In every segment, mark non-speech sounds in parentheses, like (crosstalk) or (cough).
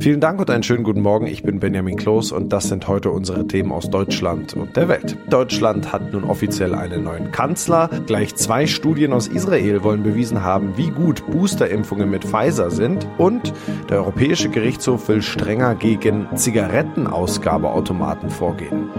Vielen Dank und einen schönen guten Morgen. Ich bin Benjamin Kloß und das sind heute unsere Themen aus Deutschland und der Welt. Deutschland hat nun offiziell einen neuen Kanzler. Gleich zwei Studien aus Israel wollen bewiesen haben, wie gut Boosterimpfungen mit Pfizer sind. Und der Europäische Gerichtshof will strenger gegen Zigarettenausgabeautomaten vorgehen.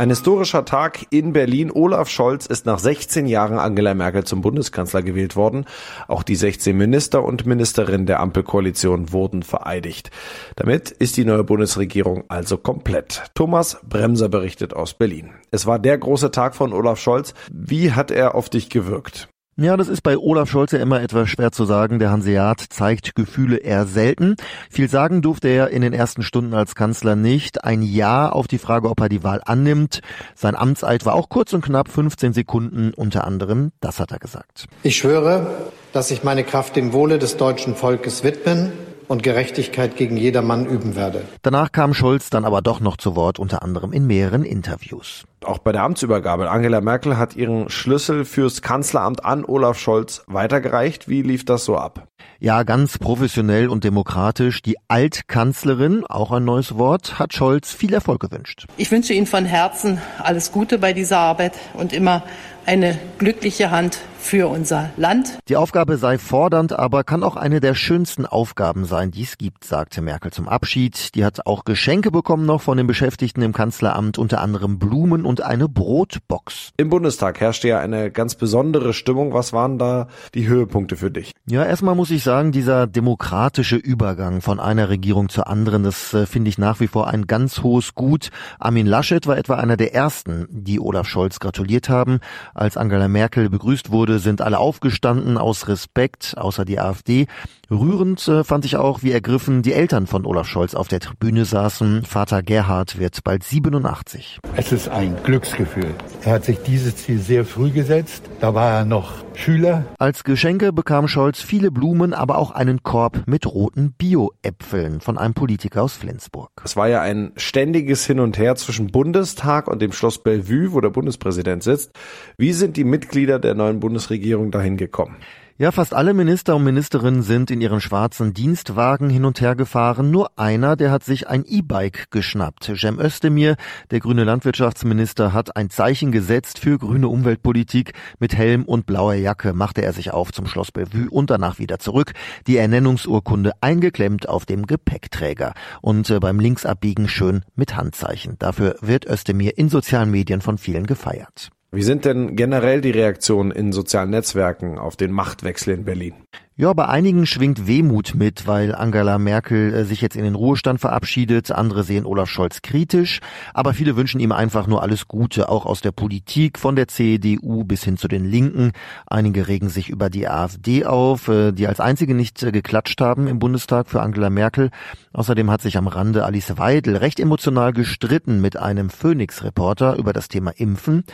Ein historischer Tag in Berlin. Olaf Scholz ist nach 16 Jahren Angela Merkel zum Bundeskanzler gewählt worden. Auch die 16 Minister und Ministerinnen der Ampelkoalition wurden vereidigt. Damit ist die neue Bundesregierung also komplett. Thomas Bremser berichtet aus Berlin. Es war der große Tag von Olaf Scholz. Wie hat er auf dich gewirkt? Ja, das ist bei Olaf Scholz ja immer etwas schwer zu sagen. Der Hanseat zeigt Gefühle eher selten. Viel sagen durfte er in den ersten Stunden als Kanzler nicht. Ein Ja auf die Frage, ob er die Wahl annimmt. Sein Amtseid war auch kurz und knapp 15 Sekunden. Unter anderem, das hat er gesagt. Ich schwöre, dass ich meine Kraft dem Wohle des deutschen Volkes widmen und Gerechtigkeit gegen jedermann üben werde. Danach kam Scholz dann aber doch noch zu Wort, unter anderem in mehreren Interviews. Auch bei der Amtsübergabe. Angela Merkel hat ihren Schlüssel fürs Kanzleramt an Olaf Scholz weitergereicht. Wie lief das so ab? Ja, ganz professionell und demokratisch. Die Altkanzlerin, auch ein neues Wort, hat Scholz viel Erfolg gewünscht. Ich wünsche Ihnen von Herzen alles Gute bei dieser Arbeit und immer eine glückliche Hand für unser Land. Die Aufgabe sei fordernd, aber kann auch eine der schönsten Aufgaben sein, die es gibt, sagte Merkel zum Abschied. Die hat auch Geschenke bekommen noch von den Beschäftigten im Kanzleramt, unter anderem Blumen und eine Brotbox. Im Bundestag herrschte ja eine ganz besondere Stimmung. Was waren da die Höhepunkte für dich? Ja, erstmal muss ich sagen, dieser demokratische Übergang von einer Regierung zur anderen, das äh, finde ich nach wie vor ein ganz hohes Gut. Armin Laschet war etwa einer der ersten, die Olaf Scholz gratuliert haben. Als Angela Merkel begrüßt wurde, sind alle aufgestanden aus Respekt, außer die AfD. Rührend äh, fand ich auch, wie ergriffen die Eltern von Olaf Scholz auf der Tribüne saßen. Vater Gerhard wird bald 87. Es ist ein Glücksgefühl. Er hat sich dieses Ziel sehr früh gesetzt. Da war er noch Schüler. Als Geschenke bekam Scholz viele Blumen, aber auch einen Korb mit roten Bio-Äpfeln von einem Politiker aus Flensburg. Es war ja ein ständiges Hin und Her zwischen Bundestag und dem Schloss Bellevue, wo der Bundespräsident sitzt. Wie sind die Mitglieder der neuen Bundesregierung dahin gekommen? Ja, fast alle Minister und Ministerinnen sind in ihren schwarzen Dienstwagen hin und her gefahren. Nur einer, der hat sich ein E-Bike geschnappt. Cem Özdemir, der grüne Landwirtschaftsminister, hat ein Zeichen gesetzt für grüne Umweltpolitik. Mit Helm und blauer Jacke machte er sich auf zum Schloss Bellevue und danach wieder zurück. Die Ernennungsurkunde eingeklemmt auf dem Gepäckträger und äh, beim Linksabbiegen schön mit Handzeichen. Dafür wird Özdemir in sozialen Medien von vielen gefeiert. Wie sind denn generell die Reaktionen in sozialen Netzwerken auf den Machtwechsel in Berlin? Ja, bei einigen schwingt Wehmut mit, weil Angela Merkel äh, sich jetzt in den Ruhestand verabschiedet. Andere sehen Olaf Scholz kritisch. Aber viele wünschen ihm einfach nur alles Gute, auch aus der Politik, von der CDU bis hin zu den Linken. Einige regen sich über die AfD auf, äh, die als einzige nicht äh, geklatscht haben im Bundestag für Angela Merkel. Außerdem hat sich am Rande Alice Weidel recht emotional gestritten mit einem Phoenix-Reporter über das Thema Impfen.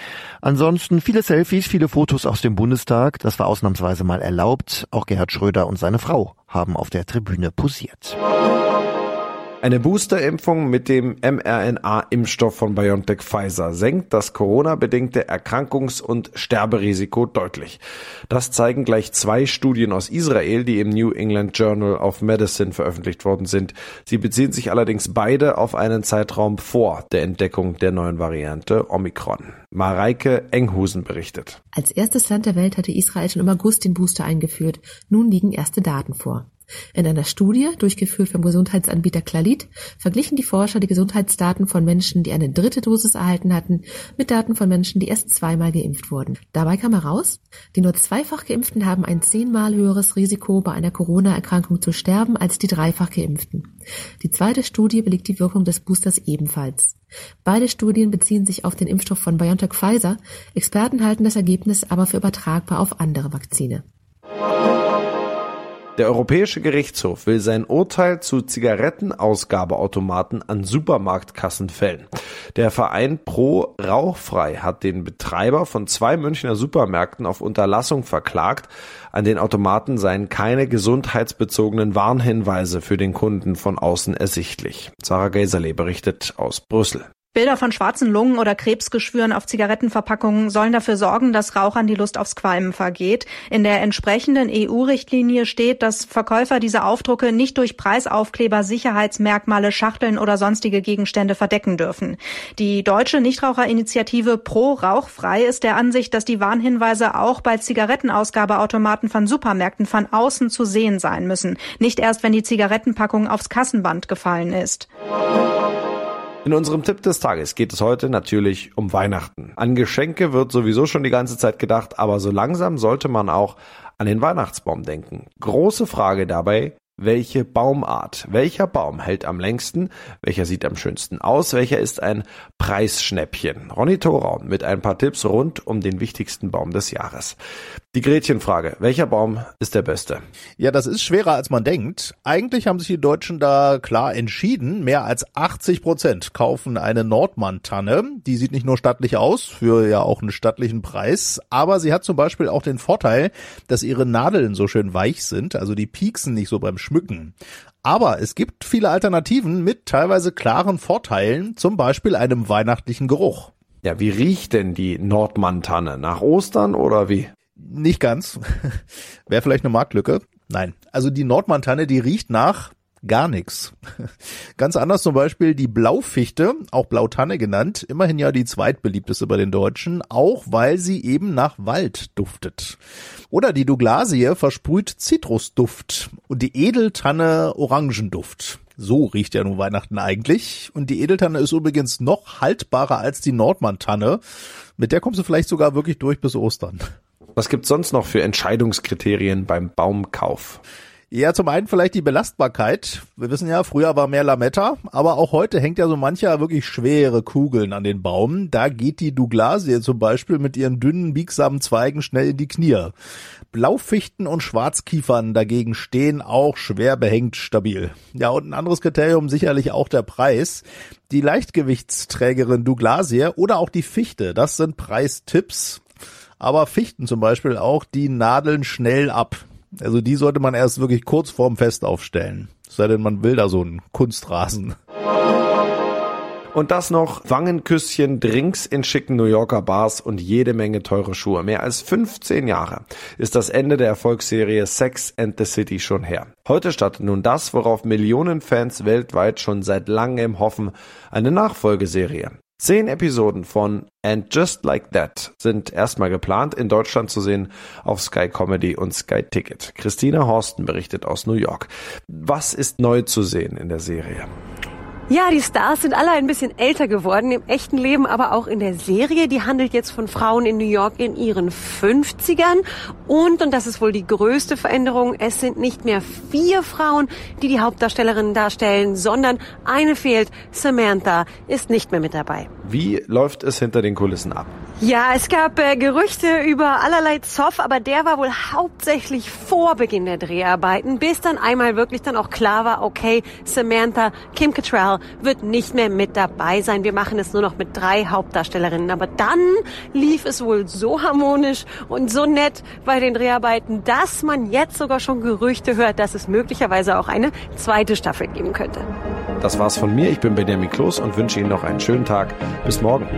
Ansonsten viele Selfies, viele Fotos aus dem Bundestag. Das war ausnahmsweise mal erlaubt. Auch Gerhard Schröder und seine Frau haben auf der Tribüne posiert. Eine Boosterimpfung mit dem mRNA-Impfstoff von BioNTech Pfizer senkt das Corona-bedingte Erkrankungs- und Sterberisiko deutlich. Das zeigen gleich zwei Studien aus Israel, die im New England Journal of Medicine veröffentlicht worden sind. Sie beziehen sich allerdings beide auf einen Zeitraum vor der Entdeckung der neuen Variante Omikron. Mareike Enghusen berichtet. Als erstes Land der Welt hatte Israel schon im August den Booster eingeführt. Nun liegen erste Daten vor. In einer Studie, durchgeführt vom Gesundheitsanbieter Clalit, verglichen die Forscher die Gesundheitsdaten von Menschen, die eine dritte Dosis erhalten hatten, mit Daten von Menschen, die erst zweimal geimpft wurden. Dabei kam heraus, die nur zweifach Geimpften haben ein zehnmal höheres Risiko, bei einer Corona-Erkrankung zu sterben, als die dreifach Geimpften. Die zweite Studie belegt die Wirkung des Boosters ebenfalls. Beide Studien beziehen sich auf den Impfstoff von BioNTech Pfizer. Experten halten das Ergebnis aber für übertragbar auf andere Vakzine. Der Europäische Gerichtshof will sein Urteil zu Zigarettenausgabeautomaten an Supermarktkassen fällen. Der Verein Pro Rauchfrei hat den Betreiber von zwei Münchner Supermärkten auf Unterlassung verklagt. An den Automaten seien keine gesundheitsbezogenen Warnhinweise für den Kunden von außen ersichtlich. Sarah Geiserle berichtet aus Brüssel. Bilder von schwarzen Lungen oder Krebsgeschwüren auf Zigarettenverpackungen sollen dafür sorgen, dass Rauchern die Lust aufs Qualmen vergeht. In der entsprechenden EU-Richtlinie steht, dass Verkäufer diese Aufdrucke nicht durch Preisaufkleber, Sicherheitsmerkmale, Schachteln oder sonstige Gegenstände verdecken dürfen. Die deutsche Nichtraucherinitiative Pro Rauchfrei ist der Ansicht, dass die Warnhinweise auch bei Zigarettenausgabeautomaten von Supermärkten von außen zu sehen sein müssen, nicht erst wenn die Zigarettenpackung aufs Kassenband gefallen ist. In unserem Tipp des Tages geht es heute natürlich um Weihnachten. An Geschenke wird sowieso schon die ganze Zeit gedacht, aber so langsam sollte man auch an den Weihnachtsbaum denken. Große Frage dabei, welche Baumart, welcher Baum hält am längsten, welcher sieht am schönsten aus, welcher ist ein Preisschnäppchen. Ronny Thorau mit ein paar Tipps rund um den wichtigsten Baum des Jahres. Die Gretchenfrage, welcher Baum ist der beste? Ja, das ist schwerer als man denkt. Eigentlich haben sich die Deutschen da klar entschieden. Mehr als 80 Prozent kaufen eine Nordmann-Tanne. Die sieht nicht nur stattlich aus, für ja auch einen stattlichen Preis, aber sie hat zum Beispiel auch den Vorteil, dass ihre Nadeln so schön weich sind, also die pieksen nicht so beim Schmücken. Aber es gibt viele Alternativen mit teilweise klaren Vorteilen, zum Beispiel einem weihnachtlichen Geruch. Ja, wie riecht denn die Nordmann-Tanne? Nach Ostern oder wie? Nicht ganz. (laughs) Wäre vielleicht eine Marktlücke. Nein. Also die Nordmantanne, die riecht nach gar nichts. Ganz anders zum Beispiel die Blaufichte, auch Blautanne genannt, immerhin ja die zweitbeliebteste bei den Deutschen, auch weil sie eben nach Wald duftet. Oder die Douglasie versprüht Zitrusduft und die Edeltanne Orangenduft. So riecht ja nun Weihnachten eigentlich. Und die Edeltanne ist übrigens noch haltbarer als die Nordmantanne. Mit der kommst du vielleicht sogar wirklich durch bis Ostern. Was gibt's sonst noch für Entscheidungskriterien beim Baumkauf? Ja, zum einen vielleicht die Belastbarkeit. Wir wissen ja, früher war mehr Lametta, aber auch heute hängt ja so mancher wirklich schwere Kugeln an den Baum. Da geht die Douglasie zum Beispiel mit ihren dünnen, biegsamen Zweigen schnell in die Knie. Blaufichten und Schwarzkiefern dagegen stehen auch schwer behängt stabil. Ja, und ein anderes Kriterium sicherlich auch der Preis. Die Leichtgewichtsträgerin Douglasie oder auch die Fichte, das sind Preistipps aber Fichten zum Beispiel auch, die nadeln schnell ab. Also die sollte man erst wirklich kurz vorm Fest aufstellen. Sei denn, man will da so einen Kunstrasen. Und das noch Wangenküsschen, Drinks in schicken New Yorker Bars und jede Menge teure Schuhe. Mehr als 15 Jahre ist das Ende der Erfolgsserie Sex and the City schon her. Heute startet nun das, worauf Millionen Fans weltweit schon seit langem hoffen, eine Nachfolgeserie. Zehn Episoden von And Just Like That sind erstmal geplant, in Deutschland zu sehen auf Sky Comedy und Sky Ticket. Christina Horsten berichtet aus New York. Was ist neu zu sehen in der Serie? Ja, die Stars sind alle ein bisschen älter geworden, im echten Leben, aber auch in der Serie. Die handelt jetzt von Frauen in New York in ihren 50ern. Und, und das ist wohl die größte Veränderung, es sind nicht mehr vier Frauen, die die Hauptdarstellerinnen darstellen, sondern eine fehlt. Samantha ist nicht mehr mit dabei. Wie läuft es hinter den Kulissen ab? Ja, es gab äh, Gerüchte über allerlei Zoff, aber der war wohl hauptsächlich vor Beginn der Dreharbeiten, bis dann einmal wirklich dann auch klar war, okay, Samantha, Kim Cattrall wird nicht mehr mit dabei sein. Wir machen es nur noch mit drei Hauptdarstellerinnen. Aber dann lief es wohl so harmonisch und so nett bei den Dreharbeiten, dass man jetzt sogar schon Gerüchte hört, dass es möglicherweise auch eine zweite Staffel geben könnte. Das war's von mir. Ich bin Benjamin Kloß und wünsche Ihnen noch einen schönen Tag. Bis morgen.